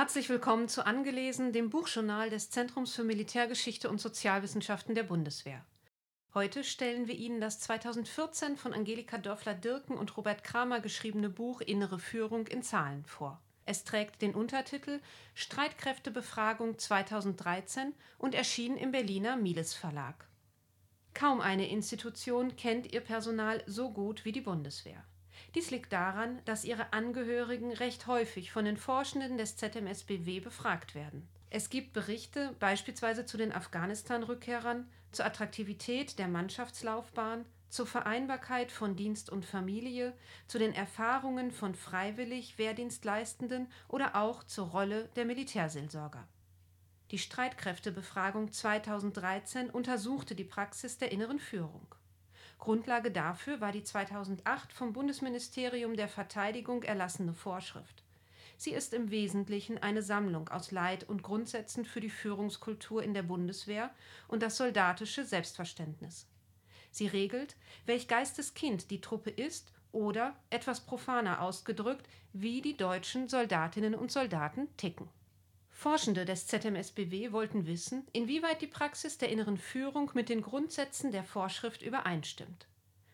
Herzlich willkommen zu Angelesen, dem Buchjournal des Zentrums für Militärgeschichte und Sozialwissenschaften der Bundeswehr. Heute stellen wir Ihnen das 2014 von Angelika Dörfler-Dirken und Robert Kramer geschriebene Buch Innere Führung in Zahlen vor. Es trägt den Untertitel Streitkräftebefragung 2013 und erschien im Berliner Miles Verlag. Kaum eine Institution kennt ihr Personal so gut wie die Bundeswehr. Dies liegt daran, dass ihre Angehörigen recht häufig von den Forschenden des ZMSBW befragt werden. Es gibt Berichte beispielsweise zu den Afghanistan-Rückkehrern, zur Attraktivität der Mannschaftslaufbahn, zur Vereinbarkeit von Dienst und Familie, zu den Erfahrungen von freiwillig Wehrdienstleistenden oder auch zur Rolle der Militärseelsorger. Die Streitkräftebefragung 2013 untersuchte die Praxis der inneren Führung. Grundlage dafür war die 2008 vom Bundesministerium der Verteidigung erlassene Vorschrift. Sie ist im Wesentlichen eine Sammlung aus Leit- und Grundsätzen für die Führungskultur in der Bundeswehr und das soldatische Selbstverständnis. Sie regelt, welch Geisteskind die Truppe ist oder, etwas profaner ausgedrückt, wie die deutschen Soldatinnen und Soldaten ticken. Forschende des ZMSBW wollten wissen, inwieweit die Praxis der inneren Führung mit den Grundsätzen der Vorschrift übereinstimmt.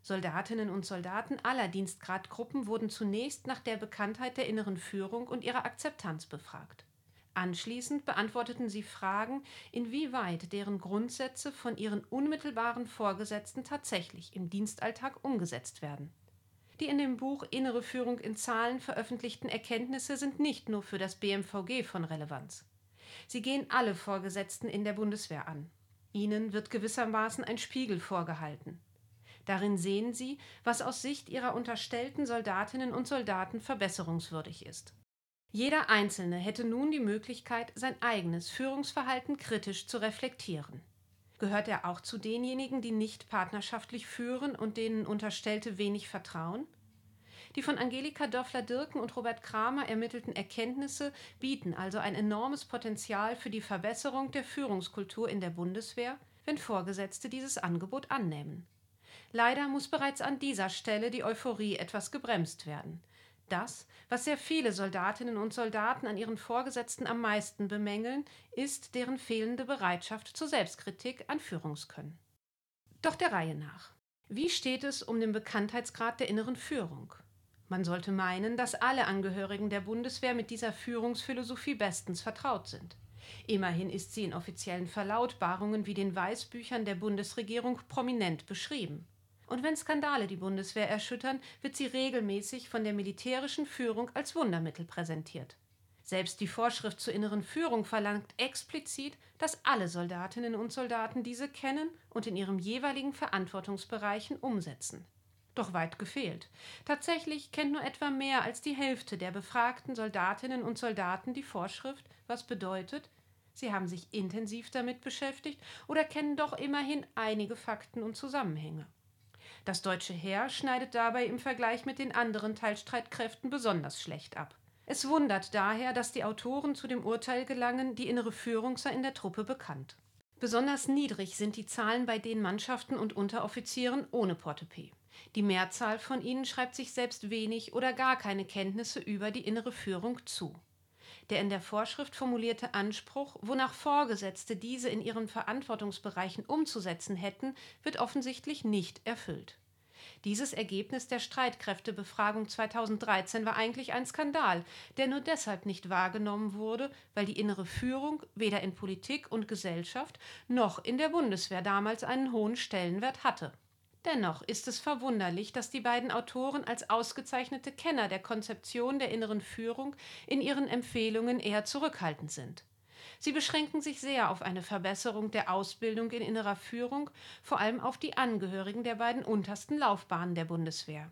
Soldatinnen und Soldaten aller Dienstgradgruppen wurden zunächst nach der Bekanntheit der inneren Führung und ihrer Akzeptanz befragt. Anschließend beantworteten sie Fragen, inwieweit deren Grundsätze von ihren unmittelbaren Vorgesetzten tatsächlich im Dienstalltag umgesetzt werden. Die in dem Buch Innere Führung in Zahlen veröffentlichten Erkenntnisse sind nicht nur für das BMVG von Relevanz. Sie gehen alle Vorgesetzten in der Bundeswehr an. Ihnen wird gewissermaßen ein Spiegel vorgehalten. Darin sehen Sie, was aus Sicht ihrer unterstellten Soldatinnen und Soldaten verbesserungswürdig ist. Jeder Einzelne hätte nun die Möglichkeit, sein eigenes Führungsverhalten kritisch zu reflektieren. Gehört er auch zu denjenigen, die nicht partnerschaftlich führen und denen Unterstellte wenig vertrauen? Die von Angelika Dörfler-Dirken und Robert Kramer ermittelten Erkenntnisse bieten also ein enormes Potenzial für die Verbesserung der Führungskultur in der Bundeswehr, wenn Vorgesetzte dieses Angebot annehmen. Leider muss bereits an dieser Stelle die Euphorie etwas gebremst werden. Das, was sehr viele Soldatinnen und Soldaten an ihren Vorgesetzten am meisten bemängeln, ist deren fehlende Bereitschaft zur Selbstkritik an Führungskönnen. Doch der Reihe nach. Wie steht es um den Bekanntheitsgrad der inneren Führung? Man sollte meinen, dass alle Angehörigen der Bundeswehr mit dieser Führungsphilosophie bestens vertraut sind. Immerhin ist sie in offiziellen Verlautbarungen wie den Weißbüchern der Bundesregierung prominent beschrieben. Und wenn Skandale die Bundeswehr erschüttern, wird sie regelmäßig von der militärischen Führung als Wundermittel präsentiert. Selbst die Vorschrift zur inneren Führung verlangt explizit, dass alle Soldatinnen und Soldaten diese kennen und in ihren jeweiligen Verantwortungsbereichen umsetzen. Doch weit gefehlt. Tatsächlich kennt nur etwa mehr als die Hälfte der befragten Soldatinnen und Soldaten die Vorschrift, was bedeutet, sie haben sich intensiv damit beschäftigt oder kennen doch immerhin einige Fakten und Zusammenhänge. Das deutsche Heer schneidet dabei im Vergleich mit den anderen Teilstreitkräften besonders schlecht ab. Es wundert daher, dass die Autoren zu dem Urteil gelangen, die innere Führung sei in der Truppe bekannt. Besonders niedrig sind die Zahlen bei den Mannschaften und Unteroffizieren ohne Portepee. Die Mehrzahl von ihnen schreibt sich selbst wenig oder gar keine Kenntnisse über die innere Führung zu. Der in der Vorschrift formulierte Anspruch, wonach Vorgesetzte diese in ihren Verantwortungsbereichen umzusetzen hätten, wird offensichtlich nicht erfüllt. Dieses Ergebnis der Streitkräftebefragung 2013 war eigentlich ein Skandal, der nur deshalb nicht wahrgenommen wurde, weil die innere Führung weder in Politik und Gesellschaft noch in der Bundeswehr damals einen hohen Stellenwert hatte. Dennoch ist es verwunderlich, dass die beiden Autoren als ausgezeichnete Kenner der Konzeption der inneren Führung in ihren Empfehlungen eher zurückhaltend sind. Sie beschränken sich sehr auf eine Verbesserung der Ausbildung in innerer Führung, vor allem auf die Angehörigen der beiden untersten Laufbahnen der Bundeswehr.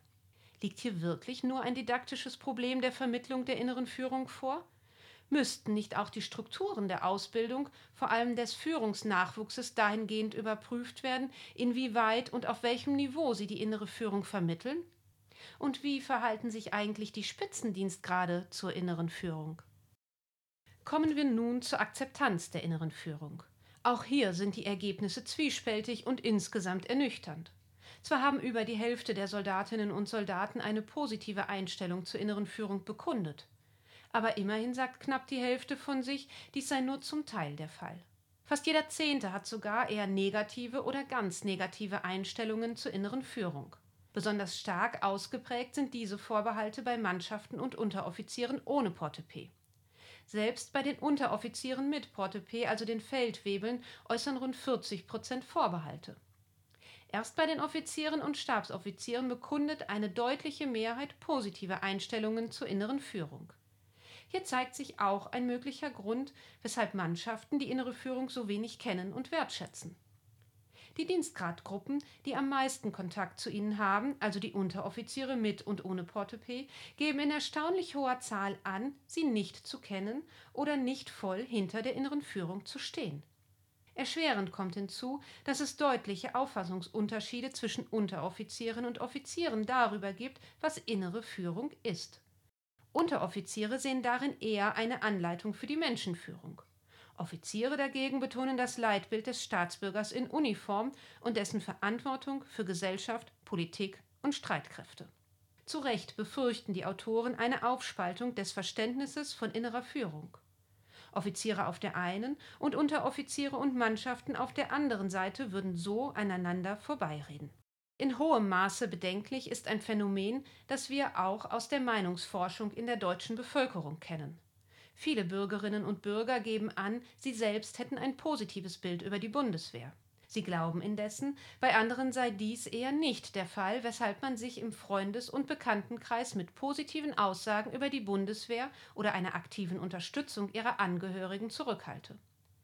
Liegt hier wirklich nur ein didaktisches Problem der Vermittlung der inneren Führung vor? Müssten nicht auch die Strukturen der Ausbildung, vor allem des Führungsnachwuchses, dahingehend überprüft werden, inwieweit und auf welchem Niveau sie die innere Führung vermitteln? Und wie verhalten sich eigentlich die Spitzendienstgrade zur inneren Führung? Kommen wir nun zur Akzeptanz der inneren Führung. Auch hier sind die Ergebnisse zwiespältig und insgesamt ernüchternd. Zwar haben über die Hälfte der Soldatinnen und Soldaten eine positive Einstellung zur inneren Führung bekundet, Aber immerhin sagt knapp die Hälfte von sich, dies sei nur zum Teil der Fall. Fast jeder Zehnte hat sogar eher negative oder ganz negative Einstellungen zur inneren Führung. Besonders stark ausgeprägt sind diese Vorbehalte bei Mannschaften und Unteroffizieren ohne Portepee. Selbst bei den Unteroffizieren mit Portepee, also den Feldwebeln, äußern rund 40 Prozent Vorbehalte. Erst bei den Offizieren und Stabsoffizieren bekundet eine deutliche Mehrheit positive Einstellungen zur inneren Führung. Hier zeigt sich auch ein möglicher Grund, weshalb Mannschaften die innere Führung so wenig kennen und wertschätzen. Die Dienstgradgruppen, die am meisten Kontakt zu ihnen haben, also die Unteroffiziere mit und ohne Portepee, geben in erstaunlich hoher Zahl an, sie nicht zu kennen oder nicht voll hinter der inneren Führung zu stehen. Erschwerend kommt hinzu, dass es deutliche Auffassungsunterschiede zwischen Unteroffizieren und Offizieren darüber gibt, was innere Führung ist. Unteroffiziere sehen darin eher eine Anleitung für die Menschenführung. Offiziere dagegen betonen das Leitbild des Staatsbürgers in Uniform und dessen Verantwortung für Gesellschaft, Politik und Streitkräfte. Zu Recht befürchten die Autoren eine Aufspaltung des Verständnisses von innerer Führung. Offiziere auf der einen und Unteroffiziere und Mannschaften auf der anderen Seite würden so aneinander vorbeireden. In hohem Maße bedenklich ist ein Phänomen, das wir auch aus der Meinungsforschung in der deutschen Bevölkerung kennen. Viele Bürgerinnen und Bürger geben an, sie selbst hätten ein positives Bild über die Bundeswehr. Sie glauben indessen, bei anderen sei dies eher nicht der Fall, weshalb man sich im Freundes- und Bekanntenkreis mit positiven Aussagen über die Bundeswehr oder einer aktiven Unterstützung ihrer Angehörigen zurückhalte.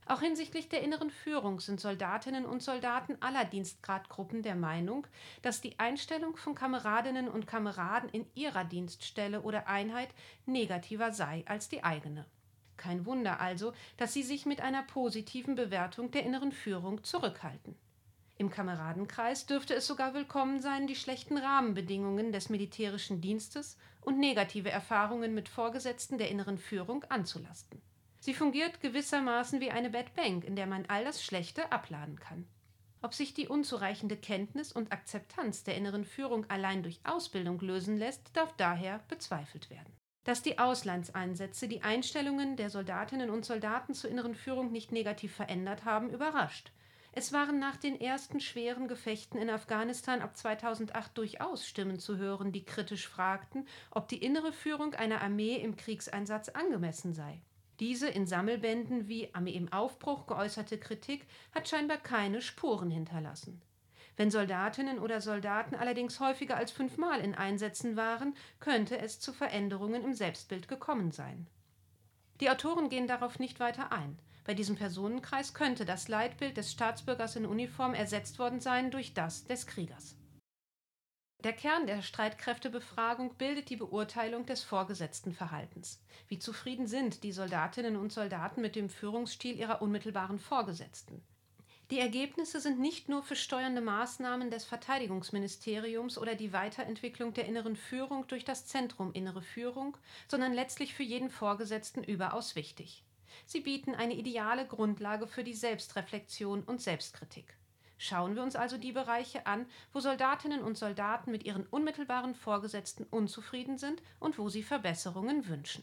Auch hinsichtlich der inneren Führung sind Soldatinnen und Soldaten aller Dienstgradgruppen der Meinung, dass die Einstellung von Kameradinnen und Kameraden in ihrer Dienststelle oder Einheit negativer sei als die eigene. Kein Wunder also, dass sie sich mit einer positiven Bewertung der inneren Führung zurückhalten. Im Kameradenkreis dürfte es sogar willkommen sein, die schlechten Rahmenbedingungen des militärischen Dienstes und negative Erfahrungen mit Vorgesetzten der inneren Führung anzulasten. Sie fungiert gewissermaßen wie eine Bad Bank, in der man all das Schlechte abladen kann. Ob sich die unzureichende Kenntnis und Akzeptanz der inneren Führung allein durch Ausbildung lösen lässt, darf daher bezweifelt werden. Dass die Auslandseinsätze die Einstellungen der Soldatinnen und Soldaten zur inneren Führung nicht negativ verändert haben, überrascht. Es waren nach den ersten schweren Gefechten in Afghanistan ab 2008 durchaus Stimmen zu hören, die kritisch fragten, ob die innere Führung einer Armee im Kriegseinsatz angemessen sei. Diese in Sammelbänden wie Armee im Aufbruch geäußerte Kritik hat scheinbar keine Spuren hinterlassen. Wenn Soldatinnen oder Soldaten allerdings häufiger als fünfmal in Einsätzen waren, könnte es zu Veränderungen im Selbstbild gekommen sein. Die Autoren gehen darauf nicht weiter ein. Bei diesem Personenkreis könnte das Leitbild des Staatsbürgers in Uniform ersetzt worden sein durch das des Kriegers. Der Kern der Streitkräftebefragung bildet die Beurteilung des vorgesetzten Verhaltens. Wie zufrieden sind die Soldatinnen und Soldaten mit dem Führungsstil ihrer unmittelbaren Vorgesetzten? Die Ergebnisse sind nicht nur für steuernde Maßnahmen des Verteidigungsministeriums oder die Weiterentwicklung der inneren Führung durch das Zentrum Innere Führung, sondern letztlich für jeden Vorgesetzten überaus wichtig. Sie bieten eine ideale Grundlage für die Selbstreflexion und Selbstkritik. Schauen wir uns also die Bereiche an, wo Soldatinnen und Soldaten mit ihren unmittelbaren Vorgesetzten unzufrieden sind und wo sie Verbesserungen wünschen.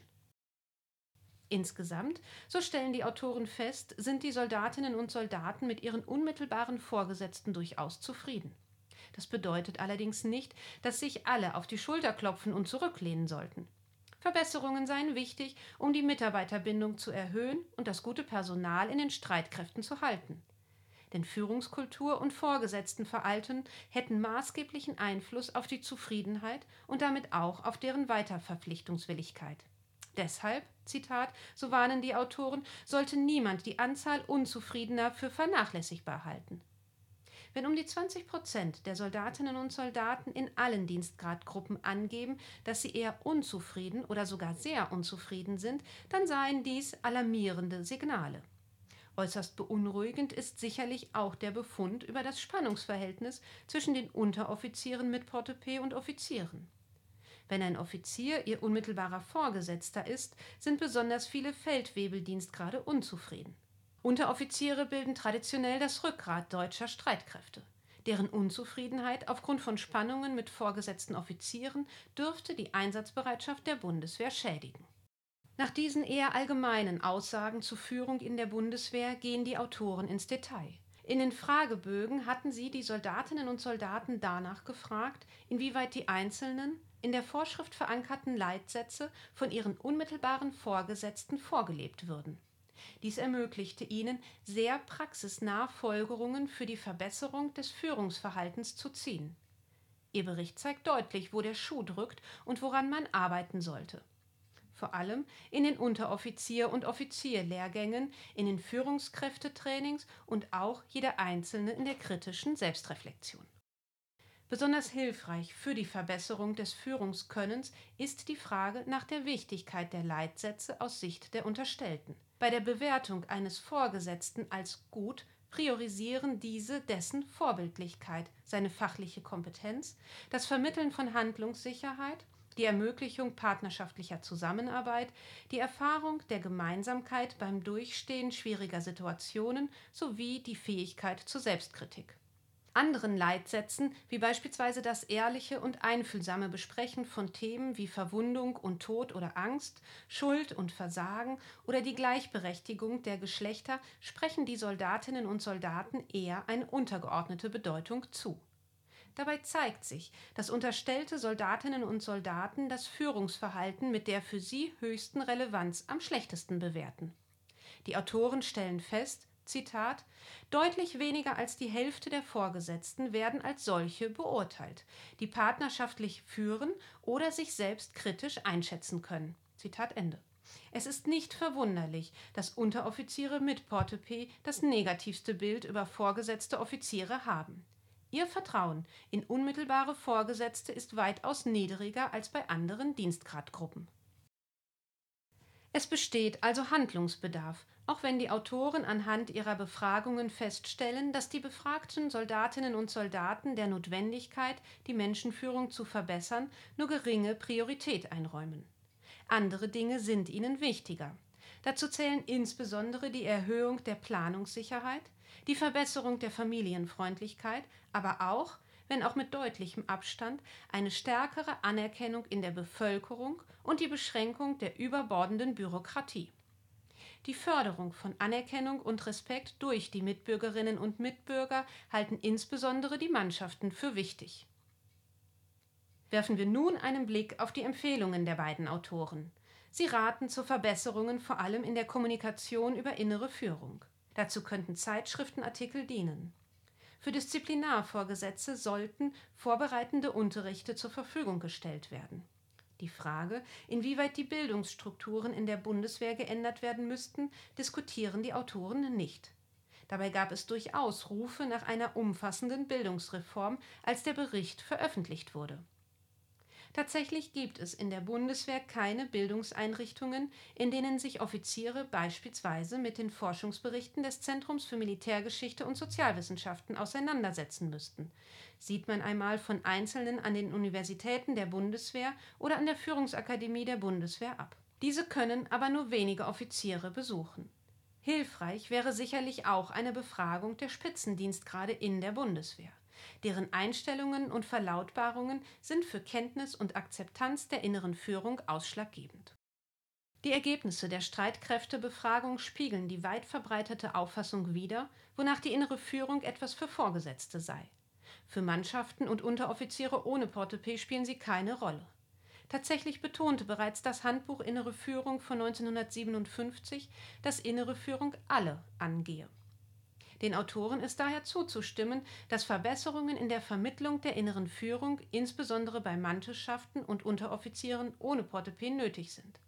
Insgesamt, so stellen die Autoren fest, sind die Soldatinnen und Soldaten mit ihren unmittelbaren Vorgesetzten durchaus zufrieden. Das bedeutet allerdings nicht, dass sich alle auf die Schulter klopfen und zurücklehnen sollten. Verbesserungen seien wichtig, um die Mitarbeiterbindung zu erhöhen und das gute Personal in den Streitkräften zu halten denn Führungskultur und Vorgesetztenverhalten hätten maßgeblichen Einfluss auf die Zufriedenheit und damit auch auf deren Weiterverpflichtungswilligkeit. Deshalb, Zitat, so warnen die Autoren, sollte niemand die Anzahl Unzufriedener für vernachlässigbar halten. Wenn um die 20 Prozent der Soldatinnen und Soldaten in allen Dienstgradgruppen angeben, dass sie eher unzufrieden oder sogar sehr unzufrieden sind, dann seien dies alarmierende Signale. Äußerst beunruhigend ist sicherlich auch der Befund über das Spannungsverhältnis zwischen den Unteroffizieren mit Portepee und Offizieren. Wenn ein Offizier ihr unmittelbarer Vorgesetzter ist, sind besonders viele Feldwebeldienstgrade unzufrieden. Unteroffiziere bilden traditionell das Rückgrat deutscher Streitkräfte. Deren Unzufriedenheit aufgrund von Spannungen mit vorgesetzten Offizieren dürfte die Einsatzbereitschaft der Bundeswehr schädigen. Nach diesen eher allgemeinen Aussagen zur Führung in der Bundeswehr gehen die Autoren ins Detail. In den Fragebögen hatten sie die Soldatinnen und Soldaten danach gefragt, inwieweit die einzelnen, in der Vorschrift verankerten Leitsätze von ihren unmittelbaren Vorgesetzten vorgelebt würden. Dies ermöglichte ihnen, sehr praxisnah Folgerungen für die Verbesserung des Führungsverhaltens zu ziehen. Ihr Bericht zeigt deutlich, wo der Schuh drückt und woran man arbeiten sollte. Vor allem in den Unteroffizier- und Offizierlehrgängen, in den Führungskräftetrainings und auch jeder Einzelne in der kritischen Selbstreflexion. Besonders hilfreich für die Verbesserung des Führungskönnens ist die Frage nach der Wichtigkeit der Leitsätze aus Sicht der Unterstellten. Bei der Bewertung eines Vorgesetzten als gut priorisieren diese dessen Vorbildlichkeit, seine fachliche Kompetenz, das Vermitteln von Handlungssicherheit, die Ermöglichung partnerschaftlicher Zusammenarbeit, die Erfahrung der Gemeinsamkeit beim Durchstehen schwieriger Situationen sowie die Fähigkeit zur Selbstkritik anderen Leitsätzen, wie beispielsweise das ehrliche und einfühlsame Besprechen von Themen wie Verwundung und Tod oder Angst, Schuld und Versagen oder die Gleichberechtigung der Geschlechter, sprechen die Soldatinnen und Soldaten eher eine untergeordnete Bedeutung zu. Dabei zeigt sich, dass unterstellte Soldatinnen und Soldaten das Führungsverhalten mit der für sie höchsten Relevanz am schlechtesten bewerten. Die Autoren stellen fest, Zitat, deutlich weniger als die Hälfte der Vorgesetzten werden als solche beurteilt, die partnerschaftlich führen oder sich selbst kritisch einschätzen können. Zitat Ende. Es ist nicht verwunderlich, dass Unteroffiziere mit Portepee das negativste Bild über vorgesetzte Offiziere haben. Ihr Vertrauen in unmittelbare Vorgesetzte ist weitaus niedriger als bei anderen Dienstgradgruppen. Es besteht also Handlungsbedarf, auch wenn die Autoren anhand ihrer Befragungen feststellen, dass die befragten Soldatinnen und Soldaten der Notwendigkeit, die Menschenführung zu verbessern, nur geringe Priorität einräumen. Andere Dinge sind ihnen wichtiger. Dazu zählen insbesondere die Erhöhung der Planungssicherheit, die Verbesserung der Familienfreundlichkeit, aber auch wenn auch mit deutlichem Abstand, eine stärkere Anerkennung in der Bevölkerung und die Beschränkung der überbordenden Bürokratie. Die Förderung von Anerkennung und Respekt durch die Mitbürgerinnen und Mitbürger halten insbesondere die Mannschaften für wichtig. Werfen wir nun einen Blick auf die Empfehlungen der beiden Autoren. Sie raten zu Verbesserungen vor allem in der Kommunikation über innere Führung. Dazu könnten Zeitschriftenartikel dienen. Für Disziplinarvorgesetze sollten vorbereitende Unterrichte zur Verfügung gestellt werden. Die Frage, inwieweit die Bildungsstrukturen in der Bundeswehr geändert werden müssten, diskutieren die Autoren nicht. Dabei gab es durchaus Rufe nach einer umfassenden Bildungsreform, als der Bericht veröffentlicht wurde Tatsächlich gibt es in der Bundeswehr keine Bildungseinrichtungen, in denen sich Offiziere beispielsweise mit den Forschungsberichten des Zentrums für Militärgeschichte und Sozialwissenschaften auseinandersetzen müssten. Sieht man einmal von Einzelnen an den Universitäten der Bundeswehr oder an der Führungsakademie der Bundeswehr ab. Diese können aber nur wenige Offiziere besuchen. Hilfreich wäre sicherlich auch eine Befragung der Spitzendienstgrade in der Bundeswehr. Deren Einstellungen und Verlautbarungen sind für Kenntnis und Akzeptanz der inneren Führung ausschlaggebend. Die Ergebnisse der Streitkräftebefragung spiegeln die weit verbreitete Auffassung wider, wonach die innere Führung etwas für Vorgesetzte sei. Für Mannschaften und Unteroffiziere ohne Portepee spielen sie keine Rolle. Tatsächlich betonte bereits das Handbuch Innere Führung von 1957, dass innere Führung alle angehe. Den Autoren ist daher zuzustimmen, dass Verbesserungen in der Vermittlung der inneren Führung insbesondere bei Mannschaften und Unteroffizieren ohne Portepee nötig sind.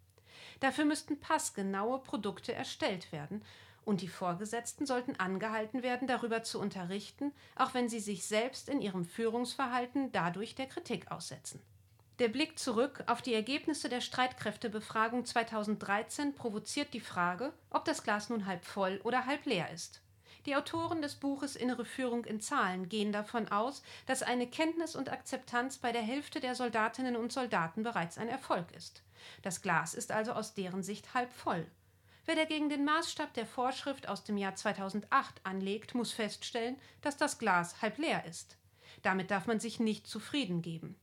Dafür müssten passgenaue Produkte erstellt werden und die Vorgesetzten sollten angehalten werden, darüber zu unterrichten, auch wenn sie sich selbst in ihrem Führungsverhalten dadurch der Kritik aussetzen. Der Blick zurück auf die Ergebnisse der Streitkräftebefragung 2013 provoziert die Frage, ob das Glas nun halb voll oder halb leer ist. Die Autoren des Buches Innere Führung in Zahlen gehen davon aus, dass eine Kenntnis und Akzeptanz bei der Hälfte der Soldatinnen und Soldaten bereits ein Erfolg ist. Das Glas ist also aus deren Sicht halb voll. Wer dagegen den Maßstab der Vorschrift aus dem Jahr 2008 anlegt, muss feststellen, dass das Glas halb leer ist. Damit darf man sich nicht zufrieden geben.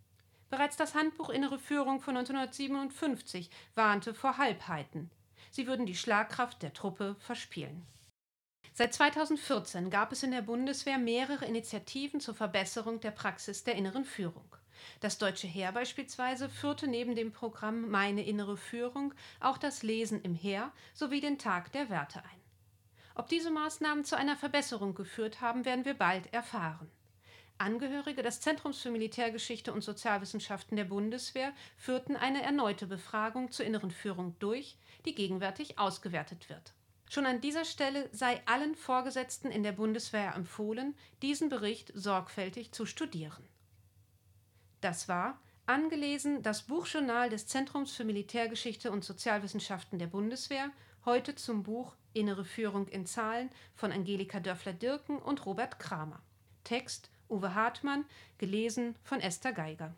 Bereits das Handbuch Innere Führung von 1957 warnte vor Halbheiten. Sie würden die Schlagkraft der Truppe verspielen. Seit 2014 gab es in der Bundeswehr mehrere Initiativen zur Verbesserung der Praxis der inneren Führung. Das Deutsche Heer beispielsweise führte neben dem Programm Meine innere Führung auch das Lesen im Heer sowie den Tag der Werte ein. Ob diese Maßnahmen zu einer Verbesserung geführt haben, werden wir bald erfahren. Angehörige des Zentrums für Militärgeschichte und Sozialwissenschaften der Bundeswehr führten eine erneute Befragung zur inneren Führung durch, die gegenwärtig ausgewertet wird. Schon an dieser Stelle sei allen Vorgesetzten in der Bundeswehr empfohlen, diesen Bericht sorgfältig zu studieren. Das war angelesen das Buchjournal des Zentrums für Militärgeschichte und Sozialwissenschaften der Bundeswehr, heute zum Buch Innere Führung in Zahlen von Angelika Dörfler-Dirken und Robert Kramer. Text Uwe Hartmann, gelesen von Esther Geiger.